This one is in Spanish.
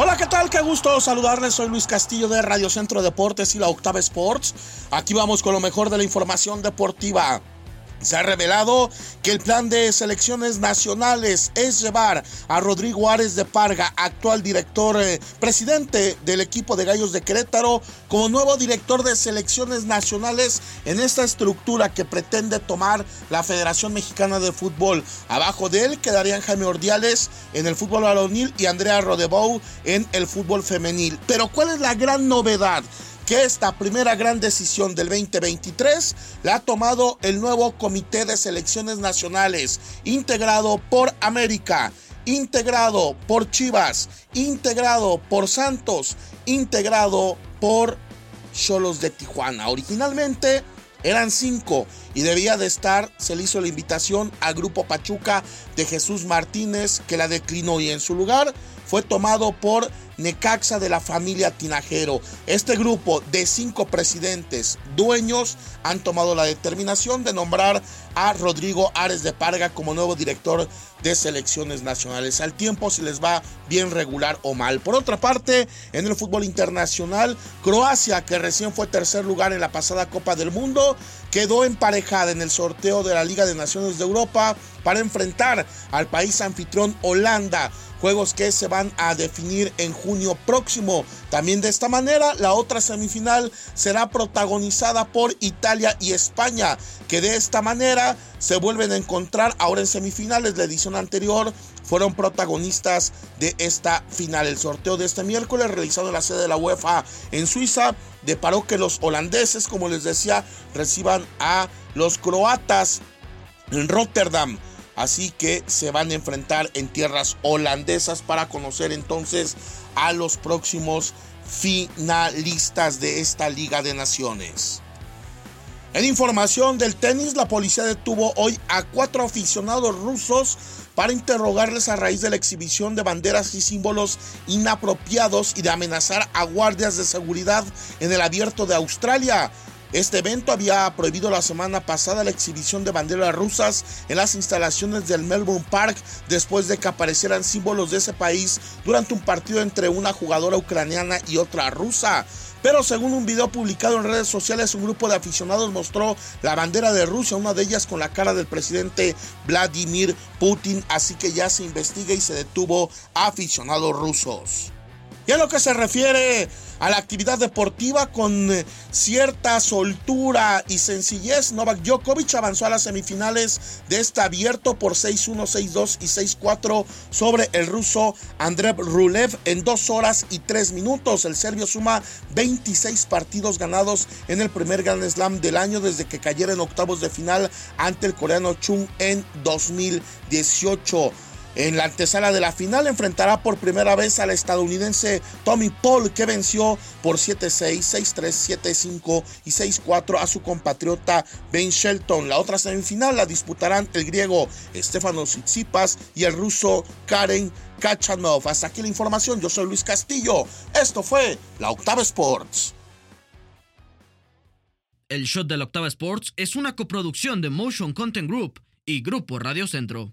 Hola, ¿qué tal? Qué gusto saludarles. Soy Luis Castillo de Radio Centro Deportes y la Octava Sports. Aquí vamos con lo mejor de la información deportiva. Se ha revelado que el plan de selecciones nacionales es llevar a Rodrigo Ares de Parga, actual director, eh, presidente del equipo de Gallos de Querétaro, como nuevo director de selecciones nacionales en esta estructura que pretende tomar la Federación Mexicana de Fútbol. Abajo de él quedarían Jaime Ordiales en el fútbol varonil y Andrea Rodebou en el fútbol femenil. Pero ¿cuál es la gran novedad? Que esta primera gran decisión del 2023 la ha tomado el nuevo Comité de Selecciones Nacionales, integrado por América, integrado por Chivas, integrado por Santos, integrado por Cholos de Tijuana. Originalmente eran cinco y debía de estar, se le hizo la invitación al grupo Pachuca de Jesús Martínez que la declinó y en su lugar fue tomado por Necaxa de la familia Tinajero. Este grupo de cinco presidentes dueños han tomado la determinación de nombrar a Rodrigo Ares de Parga como nuevo director de selecciones nacionales. Al tiempo si les va bien regular o mal. Por otra parte, en el fútbol internacional, Croacia, que recién fue tercer lugar en la pasada Copa del Mundo, quedó emparejada en el sorteo de la Liga de Naciones de Europa para enfrentar al país anfitrión Holanda juegos que se van a definir en junio próximo. También de esta manera, la otra semifinal será protagonizada por Italia y España, que de esta manera se vuelven a encontrar ahora en semifinales. La edición anterior fueron protagonistas de esta final. El sorteo de este miércoles, realizado en la sede de la UEFA en Suiza, deparó que los holandeses, como les decía, reciban a los croatas en Rotterdam. Así que se van a enfrentar en tierras holandesas para conocer entonces a los próximos finalistas de esta Liga de Naciones. En información del tenis, la policía detuvo hoy a cuatro aficionados rusos para interrogarles a raíz de la exhibición de banderas y símbolos inapropiados y de amenazar a guardias de seguridad en el abierto de Australia. Este evento había prohibido la semana pasada la exhibición de banderas rusas en las instalaciones del Melbourne Park después de que aparecieran símbolos de ese país durante un partido entre una jugadora ucraniana y otra rusa. Pero según un video publicado en redes sociales, un grupo de aficionados mostró la bandera de Rusia, una de ellas con la cara del presidente Vladimir Putin, así que ya se investiga y se detuvo a aficionados rusos. Y en lo que se refiere a la actividad deportiva con eh, cierta soltura y sencillez, Novak Djokovic avanzó a las semifinales de este abierto por 6-1, 6-2 y 6-4 sobre el ruso Andrei Rulev en 2 horas y 3 minutos. El serbio suma 26 partidos ganados en el primer Grand Slam del año desde que cayera en octavos de final ante el coreano Chung en 2018. En la antesala de la final enfrentará por primera vez al estadounidense Tommy Paul que venció por 7-6, 6-3, 7-5 y 6-4 a su compatriota Ben Shelton. La otra semifinal la disputarán el griego Stefano Tsitsipas y el ruso Karen Kachanov. Hasta aquí la información, yo soy Luis Castillo. Esto fue la Octava Sports. El Shot de la Octava Sports es una coproducción de Motion Content Group y Grupo Radio Centro.